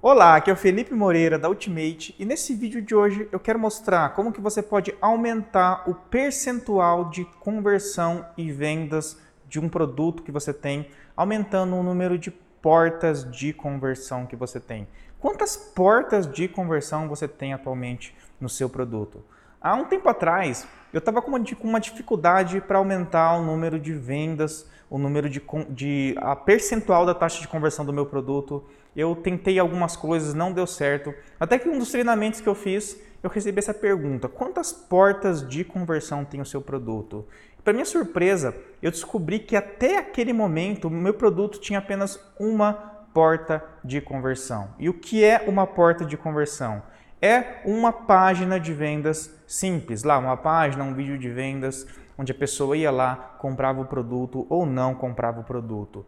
Olá, aqui é o Felipe Moreira da Ultimate e nesse vídeo de hoje eu quero mostrar como que você pode aumentar o percentual de conversão e vendas de um produto que você tem, aumentando o número de portas de conversão que você tem. Quantas portas de conversão você tem atualmente no seu produto? Há um tempo atrás, eu estava com uma dificuldade para aumentar o número de vendas, o número de, de a percentual da taxa de conversão do meu produto. Eu tentei algumas coisas, não deu certo. Até que um dos treinamentos que eu fiz, eu recebi essa pergunta: quantas portas de conversão tem o seu produto? Para minha surpresa, eu descobri que até aquele momento o meu produto tinha apenas uma porta de conversão. E o que é uma porta de conversão? É uma página de vendas simples, lá uma página, um vídeo de vendas, onde a pessoa ia lá, comprava o produto ou não comprava o produto.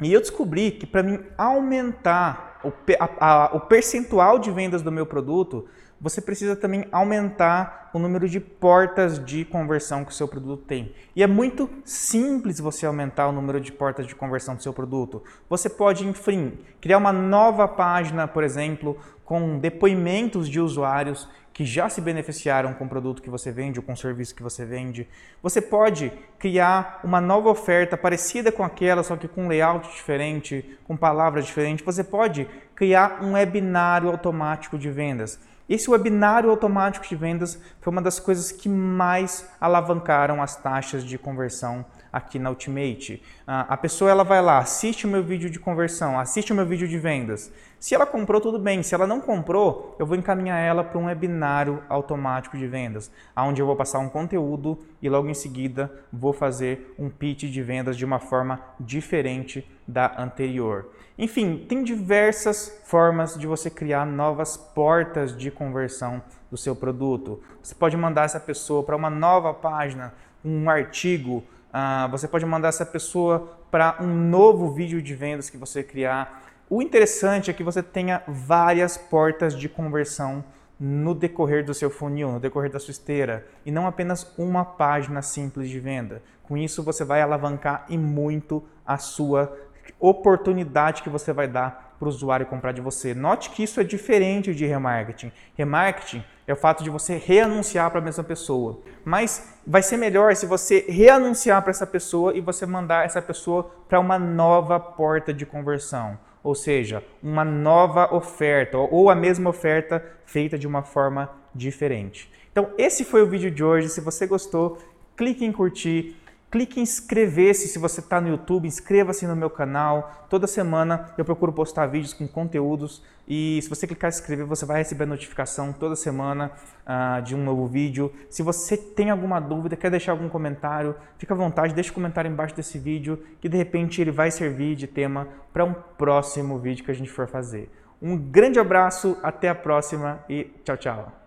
E eu descobri que para mim aumentar o, a, a, o percentual de vendas do meu produto, você precisa também aumentar o número de portas de conversão que o seu produto tem. E é muito simples você aumentar o número de portas de conversão do seu produto. Você pode, enfim, criar uma nova página, por exemplo, com depoimentos de usuários que já se beneficiaram com o produto que você vende ou com o serviço que você vende. Você pode criar uma nova oferta parecida com aquela, só que com layout diferente, com palavras diferentes. Você pode criar um webinário automático de vendas. Esse webinário automático de vendas foi uma das coisas que mais alavancaram as taxas de conversão aqui na Ultimate. Ah, a pessoa ela vai lá, assiste o meu vídeo de conversão, assiste o meu vídeo de vendas. Se ela comprou, tudo bem. Se ela não comprou, eu vou encaminhar ela para um webinário automático de vendas, onde eu vou passar um conteúdo e logo em seguida vou fazer um pitch de vendas de uma forma diferente da anterior. Enfim, tem diversas formas de você criar novas portas de conversão do seu produto. Você pode mandar essa pessoa para uma nova página, um artigo, uh, você pode mandar essa pessoa para um novo vídeo de vendas que você criar. O interessante é que você tenha várias portas de conversão no decorrer do seu funil, no decorrer da sua esteira, e não apenas uma página simples de venda. Com isso, você vai alavancar e muito a sua oportunidade que você vai dar para o usuário comprar de você. Note que isso é diferente de remarketing. Remarketing é o fato de você reanunciar para a mesma pessoa. Mas vai ser melhor se você reanunciar para essa pessoa e você mandar essa pessoa para uma nova porta de conversão. Ou seja, uma nova oferta ou a mesma oferta feita de uma forma diferente. Então, esse foi o vídeo de hoje. Se você gostou, clique em curtir Clique em inscrever-se se você está no YouTube, inscreva-se no meu canal. Toda semana eu procuro postar vídeos com conteúdos e se você clicar em inscrever, você vai receber notificação toda semana uh, de um novo vídeo. Se você tem alguma dúvida, quer deixar algum comentário, fica à vontade, deixa um comentário embaixo desse vídeo que de repente ele vai servir de tema para um próximo vídeo que a gente for fazer. Um grande abraço, até a próxima e tchau, tchau.